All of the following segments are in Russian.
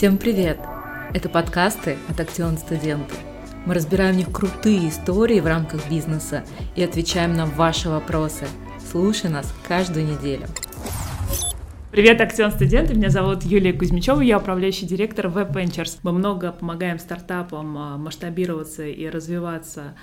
Всем привет! Это подкасты от Актион Студенты. Мы разбираем в них крутые истории в рамках бизнеса и отвечаем на ваши вопросы. Слушай нас каждую неделю. Привет, Актион студенты! Меня зовут Юлия Кузьмичева, я управляющий директор Web Ventures. Мы много помогаем стартапам а, масштабироваться и развиваться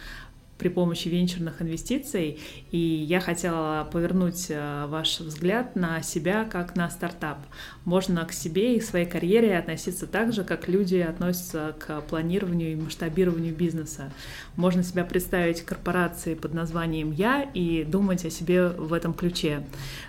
при помощи венчурных инвестиций, и я хотела повернуть э, ваш взгляд на себя как на стартап. Можно к себе и своей карьере относиться так же, как люди относятся к планированию и масштабированию бизнеса. Можно себя представить корпорацией под названием «Я» и думать о себе в этом ключе.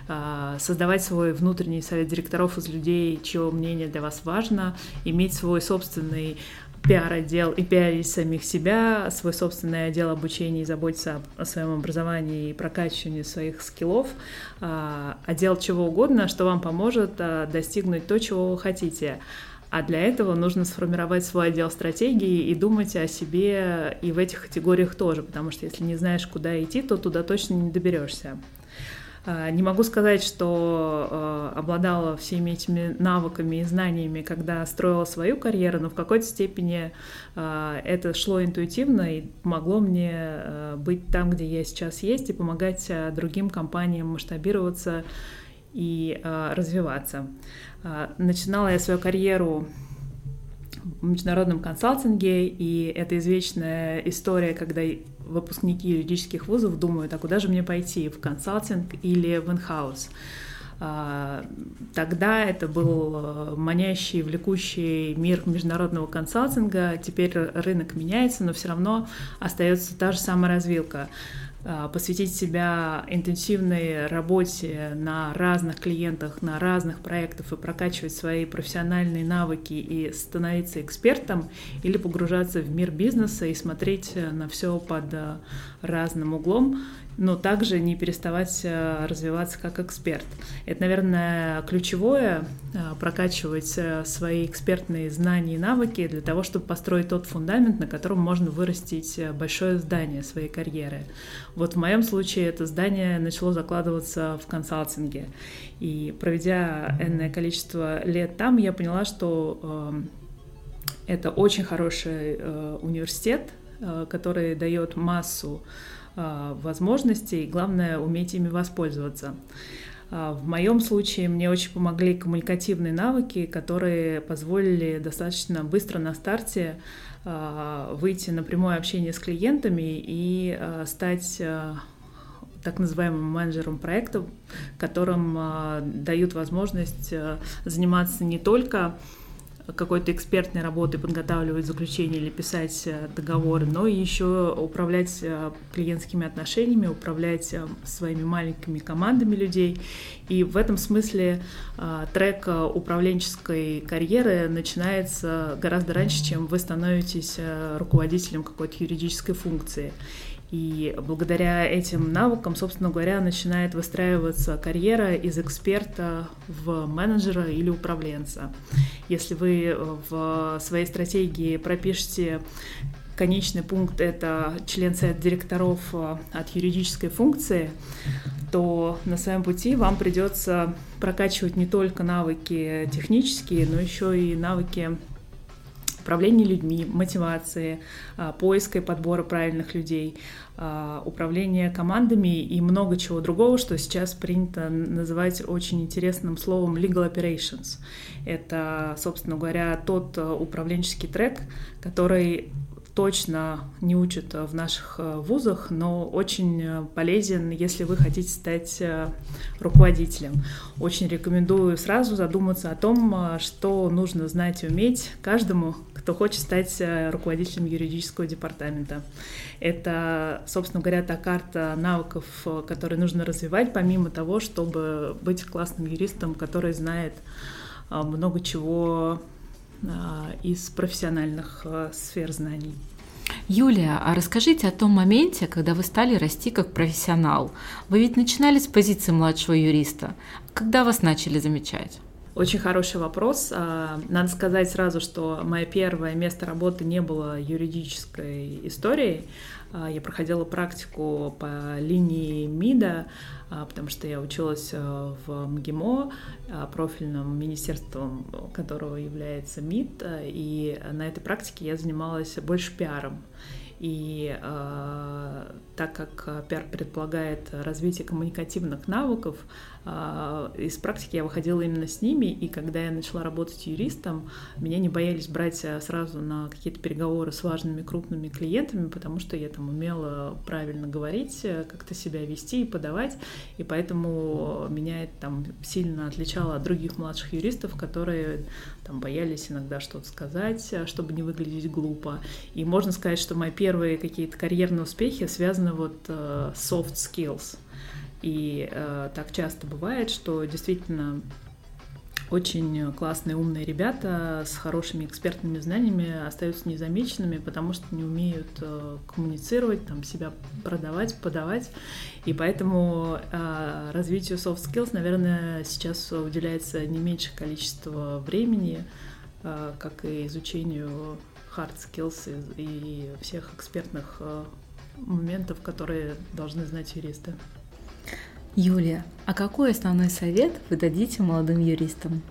Э, создавать свой внутренний совет директоров из людей, чье мнение для вас важно, иметь свой собственный пиар-отдел и пиарить самих себя, свой собственный отдел обучения и заботиться о, своем образовании и прокачивании своих скиллов, а, отдел чего угодно, что вам поможет а, достигнуть то, чего вы хотите. А для этого нужно сформировать свой отдел стратегии и думать о себе и в этих категориях тоже, потому что если не знаешь, куда идти, то туда точно не доберешься. А, не могу сказать, что а, обладала всеми этими навыками и знаниями, когда строила свою карьеру, но в какой-то степени а, это шло интуитивно и помогло мне быть там, где я сейчас есть, и помогать другим компаниям масштабироваться и развиваться. Начинала я свою карьеру в международном консалтинге, и это извечная история, когда выпускники юридических вузов думают, а куда же мне пойти, в консалтинг или в инхаус. Тогда это был э, манящий, влекущий мир международного консалтинга. Теперь рынок меняется, но все равно остается та же самая развилка. А, посвятить себя интенсивной работе на разных клиентах, на разных проектах и прокачивать свои профессиональные навыки и становиться экспертом или погружаться в мир бизнеса и смотреть на все под э, разным углом но также не переставать э, развиваться как эксперт. Это, наверное, ключевое э, прокачивать э, свои экспертные знания и навыки для того, чтобы построить тот фундамент, на котором можно вырастить большое здание своей карьеры. Вот в моем случае это здание начало закладываться в консалтинге. И проведя энное количество лет там, я поняла, что это очень хороший университет, который дает массу возможностей, главное уметь ими воспользоваться. А, в моем случае мне очень помогли коммуникативные навыки, которые позволили достаточно быстро на старте а, выйти на прямое общение с клиентами и стать так называемым менеджером проекта, которым дают возможность заниматься не только какой-то экспертной работы, подготавливать заключение или писать э, договоры, но и еще управлять э, клиентскими отношениями, управлять э, своими маленькими командами людей. И в этом смысле трек управленческой карьеры начинается гораздо раньше, чем вы становитесь руководителем какой-то юридической функции. И благодаря этим навыкам, собственно говоря, начинает выстраиваться карьера из эксперта в менеджера или управленца. Если вы э, в своей стратегии пропишете конечный пункт — это член совета директоров э, от юридической функции, то на своем пути вам придется прокачивать не только навыки технические, но еще и навыки управления людьми, мотивации, а, поиска и подбора правильных людей, а, управления командами и много чего другого, что сейчас принято называть очень интересным словом legal operations. Это, собственно говоря, тот а, управленческий трек, который точно не учат в наших э, вузах, но очень э, полезен, если вы хотите стать э, руководителем. Очень рекомендую сразу задуматься о том, что нужно знать и уметь каждому, кто хочет стать руководителем юридического департамента. Это, собственно говоря, та карта навыков, которые нужно развивать, помимо того, чтобы быть классным юристом, который знает много чего из профессиональных сфер знаний. Юлия, а расскажите о том моменте, когда вы стали расти как профессионал. Вы ведь начинали с позиции младшего юриста. Когда вас начали замечать? Очень хороший вопрос. А, надо сказать сразу, что мое первое место работы не было юридической историей. А, я проходила практику по линии МИДа, а, потому что я училась э, в МГИМО, профильном министерством которого является МИД, и на этой практике я занималась больше пиаром. И э, так как пиар предполагает развитие коммуникативных навыков, э, из практики я выходила именно с ними, и когда я начала работать юристом, меня не боялись брать сразу на какие-то переговоры с важными крупными клиентами, потому что я там умела правильно говорить, как-то себя вести и подавать, и поэтому меня это там сильно отличало от других младших юристов, которые там боялись иногда что-то сказать, чтобы не выглядеть глупо. И можно сказать, что мои первые какие-то карьерные успехи связаны вот э, soft skills. И э, так часто бывает, что действительно очень классные, умные ребята с хорошими экспертными знаниями остаются незамеченными, потому что не умеют э, коммуницировать, там, себя продавать, подавать. И поэтому э, развитию soft skills, наверное, сейчас уделяется не меньшее количество времени, э, как и изучению hard skills и, и всех экспертных э, моментов, которые должны знать юристы. Юлия, а какой основной совет вы дадите молодым юристам?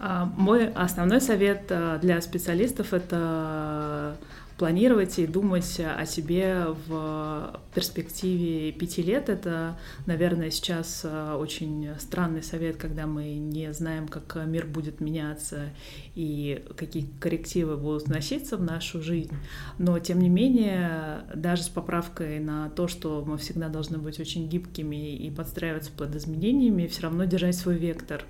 А, мой основной совет э, для специалистов это планировать и думать о себе в перспективе пяти лет. Это, наверное, сейчас э, очень странный совет, когда мы не знаем, как мир будет меняться и какие коррективы будут вноситься в нашу жизнь. Но, тем не менее, даже с поправкой на то, что мы всегда должны быть очень гибкими и подстраиваться под изменениями, все равно держать свой вектор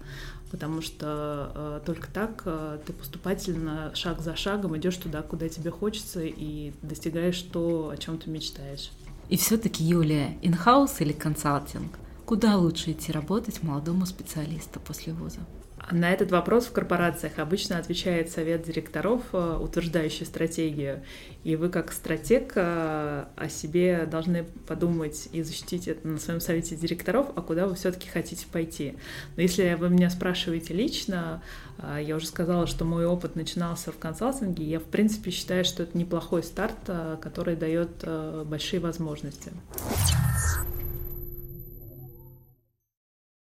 потому что э, только так э, ты поступательно, шаг за шагом идешь туда, куда тебе хочется, и достигаешь то, о чем ты мечтаешь. И все-таки, Юлия, инхаус или консалтинг? Куда лучше идти работать молодому специалисту после вуза? На этот вопрос в корпорациях обычно отвечает совет директоров, э, утверждающий стратегию. И вы как стратег э, о себе должны подумать и защитить это на своем совете директоров, а куда вы все-таки хотите пойти. Но если вы меня спрашиваете лично, э, я уже сказала, что мой опыт начинался в консалтинге, я в принципе считаю, что это неплохой старт, который дает большие возможности.